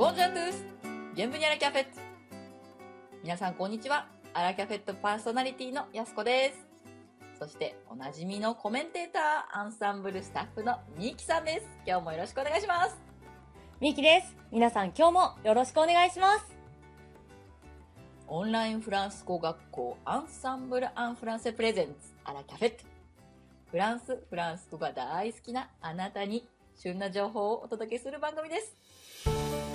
ボンジュートゥースビェンブニアラキャフェット皆さんこんにちは。アラキャフェットパーソナリティのやすこです。そして、おなじみのコメンテーター、アンサンブルスタッフのみーきさんです。今日もよろしくお願いします。みきです。皆さん今日もよろしくお願いします。オンラインフランス語学校アンサンブル・アン・フランセプレゼンツアラキャフェット。フランス、フランス語が大好きなあなたに旬な情報をお届けする番組です。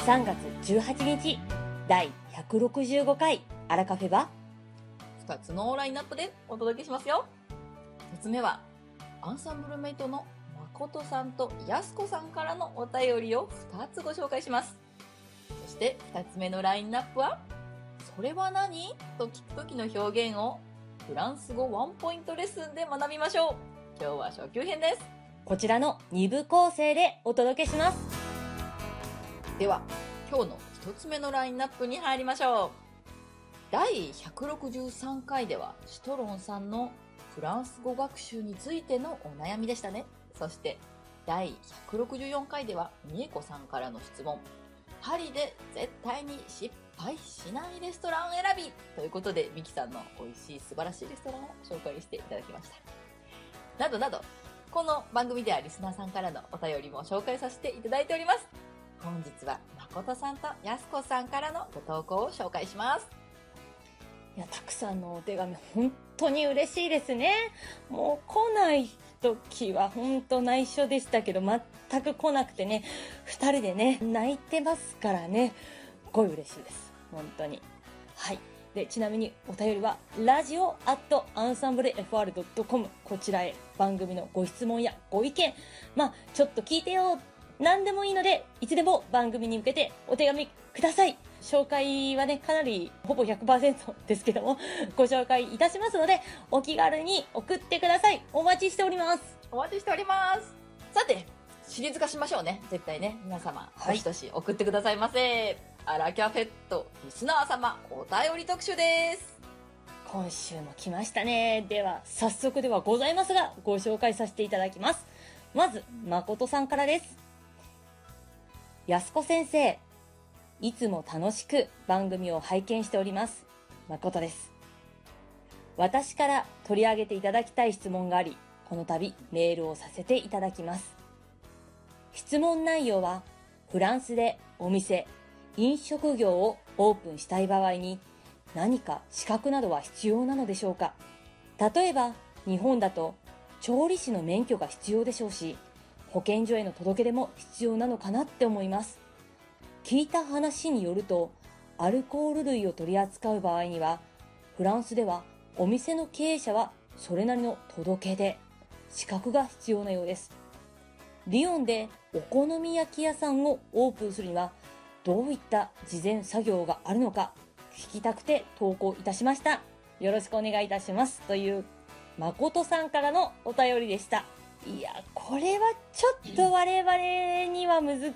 3月18日、第165回アラカフェは？2つのラインナップでお届けしますよ。1つ目は、アンサンブルメイトの誠さんとやすこさんからのお便りを2つご紹介します。そして2つ目のラインナップは、それは何？と聞く時の表現をフランス語ワンポイントレッスンで学びましょう。今日は初級編です。こちらの2部構成でお届けします。では、今日の1つ目のラインナップに入りましょう。第163回では、シトロンさんのフランス語学習についてのお悩みでしたね。そして、第164回では、みえこさんからの質問。パリで絶対に失敗しないレストラン選びということで、ミキさんの美味しい素晴らしいレストランを紹介していただきました。などなど、この番組ではリスナーさんからのお便りも紹介させていただいております。本日は誠さんとやすこさんからのご投稿を紹介します。いや、たくさんのお手紙、本当に嬉しいですね。もう来ない時は本当内緒でしたけど、全く来なくてね、二人でね、泣いてますからね、すごい嬉しいです。本当に。はい。で、ちなみにお便りは、ラジオアットアンサンブル FR.com こちらへ番組のご質問やご意見、まあ、ちょっと聞いてよ、何でもいいので、いつでも番組に向けてお手紙ください。紹介はね、かなりほぼ100%ですけども、ご紹介いたしますので、お気軽に送ってください。お待ちしております。お待ちしております。さて、シリーズ化しましょうね。絶対ね。皆様、はいどしどし送ってくださいませ。アラキャフェット、リスナー様、お便り特集です。今週も来ましたね。では、早速ではございますが、ご紹介させていただきます。まず、誠さんからです。安子先生、いつも楽しく番組を拝見しております。誠です。私から取り上げていただきたい質問があり、この度メールをさせていただきます。質問内容は、フランスでお店、飲食業をオープンしたい場合に、何か資格などは必要なのでしょうか例えば、日本だと調理師の免許が必要でしょうし、保健所への届け出も必要なのかなって思います。聞いた話によると、アルコール類を取り扱う場合には、フランスではお店の経営者はそれなりの届け出、資格が必要なようです。リヨンでお好み焼き屋さんをオープンするには、どういった事前作業があるのか、聞きたくて投稿いたしました。よろしくお願いいたします。という、誠さんからのお便りでした。いや、これはちょっと我々には難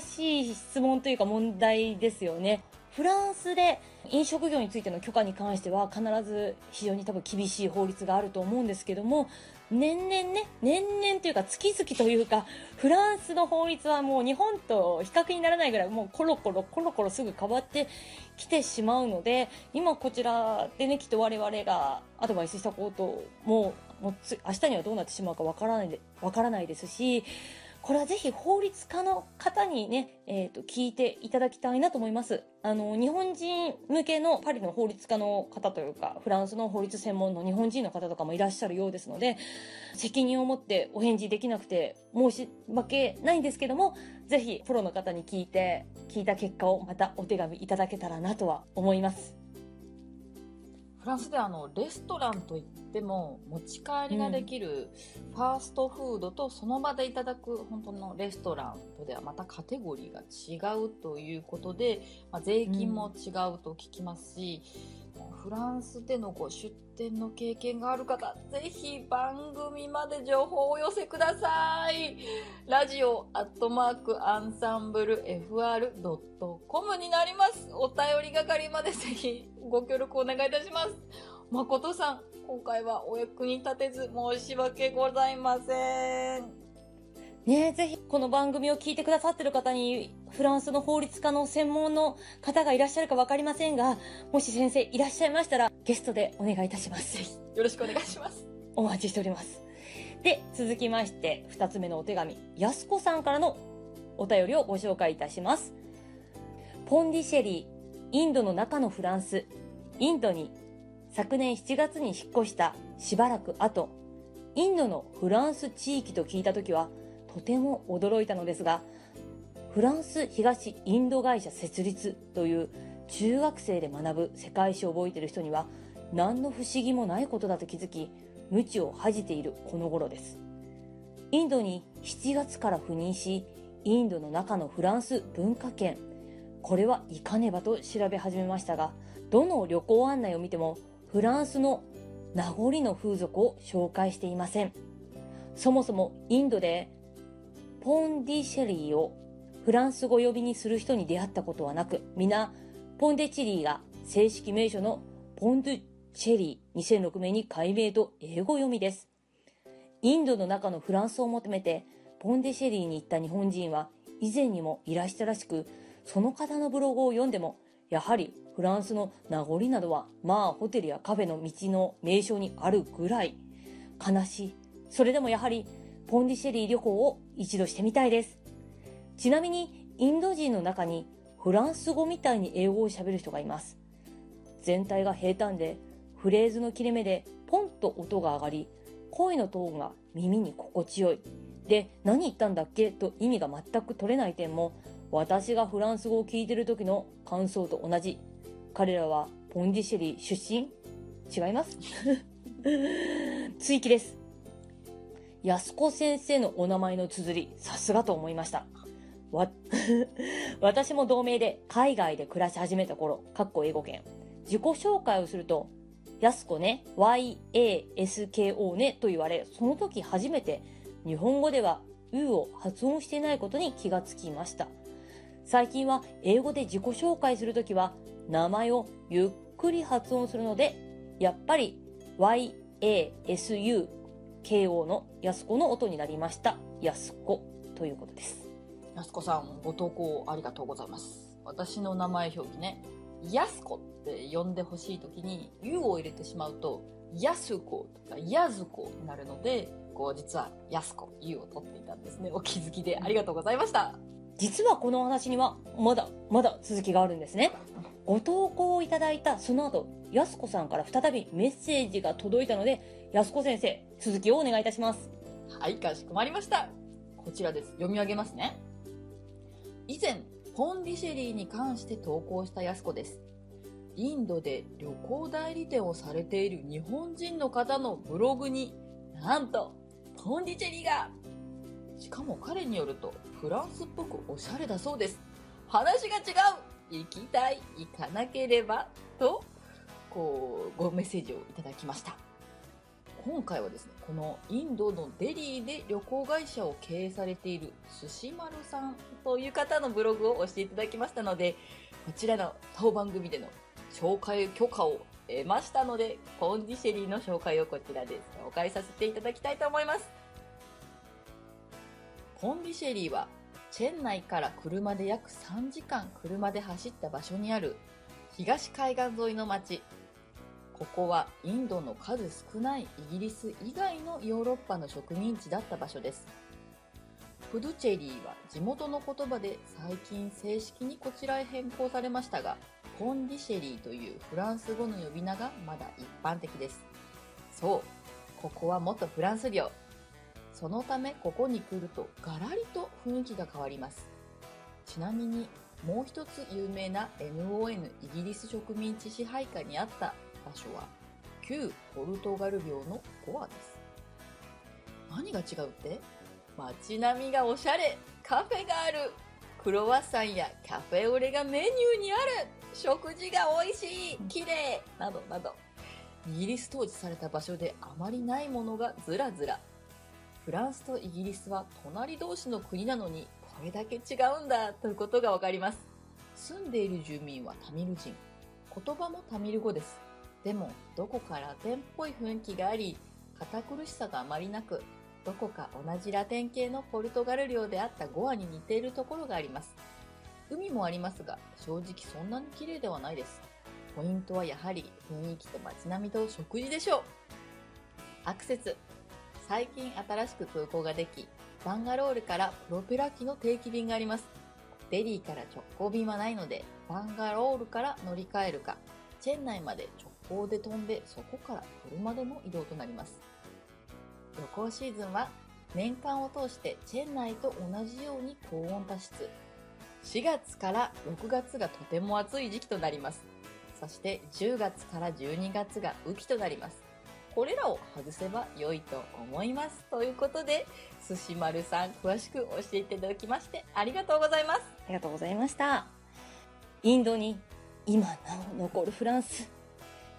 しい質問というか問題ですよね。フランスで飲食業についての許可に関しては必ず非常に多分厳しい法律があると思うんですけども、年々ね、年々というか月々というか、フランスの法律はもう日本と比較にならないぐらいもうコロコロコロコロすぐ変わってきてしまうので、今こちらでね、きっと我々がアドバイスしたことも、もうつ明日にはどうなってしまうかわからないで、わからないですし、これはぜひ法律家の方にね、えっ、と、聞いていただきたいなと思います。あの、日本人向けのパリの法律家の方というか、フランスの法律専門の日本人の方とかもいらっしゃるようですので、責任を持ってお返事できなくて申し訳ないんですけども、ぜひプロの方に聞いて、聞いた結果をまたお手紙いただけたらなとは思います。フランスではあの、レストランといっても、持ち帰りができるファーストフードとその場でいただく本当のレストランとではまたカテゴリーが違うということで、まあ、税金も違うと聞きますし、フランスでのご出店の経験がある方、ぜひ番組まで情報をお寄せください。ラジオアットマークアンサンブル FR.com になります。お便り係までぜひご協力お願いいたします。誠さん、今回はお役に立てず申し訳ございません。ねえ、ぜひこの番組を聞いてくださってる方に、フランスの法律家の専門の方がいらっしゃるかわかりませんが、もし先生いらっしゃいましたら、ゲストでお願いいたします。よろしくお願いします。お待ちしております。で、続きまして、二つ目のお手紙、やすこさんからのお便りをご紹介いたします。ポンディシェリー、インドの中のフランス、インドに昨年7月に引っ越したしばらく後、インドのフランス地域と聞いたときは、とても驚いたのですが、フランス東インド会社設立という中学生で学ぶ世界史を覚えている人には何の不思議もないことだと気づき、無知を恥じているこの頃です。インドに7月から赴任し、インドの中のフランス文化圏、これはいかねばと調べ始めましたが、どの旅行案内を見てもフランスの名残の風俗を紹介していません。そもそもインドでポンディシェリーをフランス語呼びにする人に出会ったことはなく、皆ポンデチェリーが正式名称のポンデチェリー2006年に改名と英語読みです。インドの中のフランスを求めてポンデシェリーに行った日本人は以前にもいらしたらしく、その方のブログを読んでも、やはりフランスの名残などは、まあホテルやカフェの道の名称にあるぐらい悲しい。それでもやはりポンディシェリー旅行を一度してみたいです。ちなみにインド人の中にフランス語みたいに英語を喋る人がいます。全体が平坦でフレーズの切れ目でポンと音が上がり、声のトーンが耳に心地よい。で、何言ったんだっけと意味が全く取れない点も、私がフランス語を聞いてる時の感想と同じ。彼らはポンディシェリー出身違います追記です。安子先生のお名前の綴り、さすがと思いました。わ、私も同盟で海外で暮らし始めた頃、かっこ英語圏。自己紹介をすると、安子ね、Y-A-S-K-O ねと言われ、その時初めて日本語ではうを発音していないことに気がつきました。最近は英語で自己紹介するときは名前をゆっくり発音するので、やっぱり YASU Y-A-S-U-K-O の安子の音になりました。安子ということです。やすこさん、ご投稿ありがとうございます。私の名前表記ね、やすこって呼んでほしいときに、U を入れてしまうと、やすことか、やずこになるので、こう、実は、やすこ、U を取っていたんですね。お気づきでありがとうございました。実はこのお話にはまだまだ続きがあるんですね。ご投稿をいただいたその後、やすこさんから再びメッセージが届いたので、やすこ先生、続きをお願いいたします。はい、かしこまりました。こちらです。読み上げますね。以前、ポンディシェリーに関して投稿したやすこです。インドで旅行代理店をされている日本人の方のブログに、なんと、ポンディシェリーがしかも彼によると、フランスっぽくおしゃれだそうです。話が違う行きたい行かなければと、こう、ごメッセージをいただきました。今回はですね、このインドのデリーで旅行会社を経営されている寿司丸さんという方のブログを押していただきましたので、こちらの当番組での紹介許可を得ましたので、ポンディシェリーの紹介をこちらで紹介させていただきたいと思います。ポンディシェリーは、チェン内から車で約3時間車で走った場所にある東海岸沿いの町。ここはインドの数少ないイギリス以外のヨーロッパの植民地だった場所です。プドゥチェリーは地元の言葉で最近正式にこちらへ変更されましたが、ポンディシェリーというフランス語の呼び名がまだ一般的です。そう、ここは元フランス領。そのためここに来るとガラリと雰囲気が変わります。ちなみにもう一つ有名な NON イギリス植民地支配下にあった場所は旧ポルトガル領のゴアです。何が違うって？街並みがおしゃれカフェがあるクロワッサンやカフェオレがメニューにある食事が美味しい綺麗などなどイギリス統治された場所であまりないものがずらずらフランスとイギリスは隣同士の国なのにこれだけ違うんだということがわかります住んでいる住民はタミル人言葉もタミル語ですでもどこかラテンっぽい雰囲気があり堅苦しさがあまりなくどこか同じラテン系のポルトガル領であったゴアに似ているところがあります。海もありますが、正直そんなに綺麗ではないです。ポイントはやはり雰囲気と街並みと食事でしょう。アクセス。最近新しく空港ができ、バンガロールからプロペラ機の定期便があります。デリーから直行便はないので、バンガロールから乗り換えるか、チェン内まで直行で飛んで、そこから車での移動となります。旅行シーズンは年間を通してチェン内と同じように高温多湿。4月から6月がとても暑い時期となります。そして10月から12月が雨季となります。これらを外せば良いと思います。ということで、寿司丸さん詳しく教えていただきましてありがとうございます。ありがとうございました。インドに今なお残るフランス。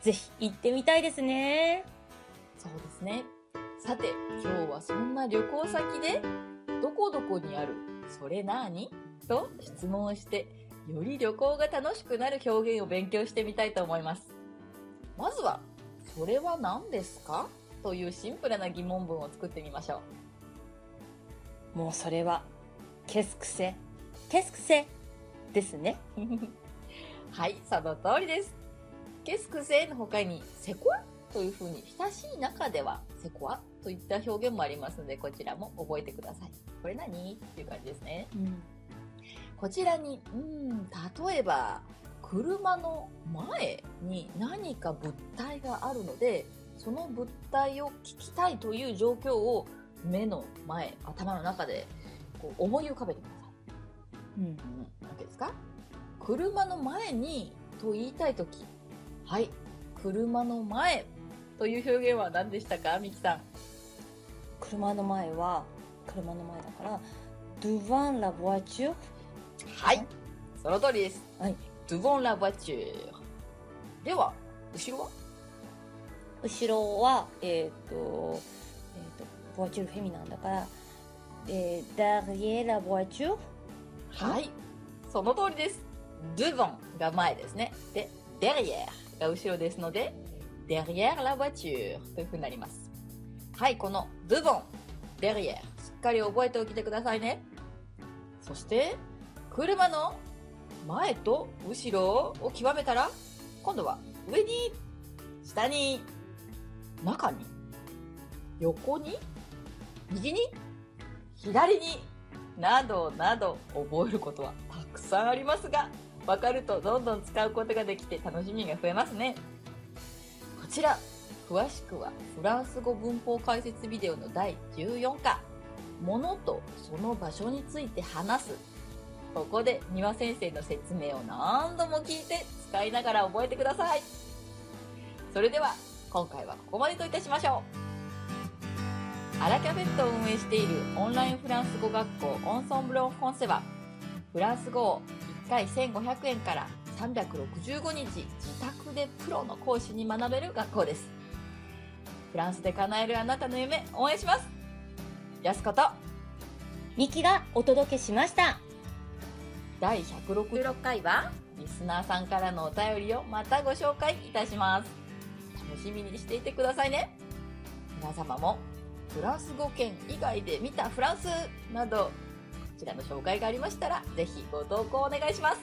ぜひ行ってみたいですね。そうですね。さて、今日はそんな旅行先で、どこどこにある、それなーに？と質問をして、より旅行が楽しくなる表現を勉強してみたいと思います。まずは、それは何ですか？というシンプルな疑問文を作ってみましょう。もうそれは、ケスクセ、ケスクセですね。はい、その通りです。ケスクセの他に、セコアというふうに親しい中ではセコアといった表現もありますので、こちらも覚えてください。これ何？っていう感じですね。うん。こちらに、うん、例えば、車の前に何か物体があるので、その物体を聞きたいという状況を目の前、頭の中でこう思い浮かべてください。うん。うん、OK ですか？車の前にと言いたいとき、はい、車の前という表現は何でしたか？ミキさん。車の前は、車の前だから、devant la voiture。はい、その通りです。はい。Devant la voiture。では、後ろは？後ろは、えっ、と、えっ、と、ボアチュールフェミなんだから、えー、derrière la voiture？はい、その通りです。devant が前ですね。で、derrière が後ろですので、derrière la voiture という風になります。はい、この devant、derrière、しっかり覚えておいてくださいね。そして、車の前と後ろを極めたら、今度は上に、下に、中に、横に、右に、左に、などなど覚えることはたくさんありますが、わかるとどんどん使うことができて楽しみが増えますね。こちら、詳しくはフランス語文法解説ビデオの第14課、ものとその場所について話す。ここで丹羽先生の説明を何度も聞いて使いながら覚えてください。それでは、今回はここまでといたしましょう。アラキャベットを運営しているオンラインフランス語学校オンソンブロンフォンセは、フランス語を1回1500円から365日自宅でプロの講師に学べる学校です。フランスで叶えるあなたの夢応援しますやすことミキがお届けしました。第166回は？リスナーさんからのお便りをまたご紹介いたします。楽しみにしていてくださいね。皆様もフランス語圏以外で見たフランスなどこちらの紹介がありましたらぜひご投稿お願いします。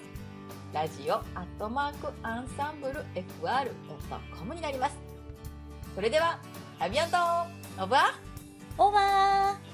ラジオアットマークアンサンブル FR.com になります。それでは、アビアントオーバーオーバー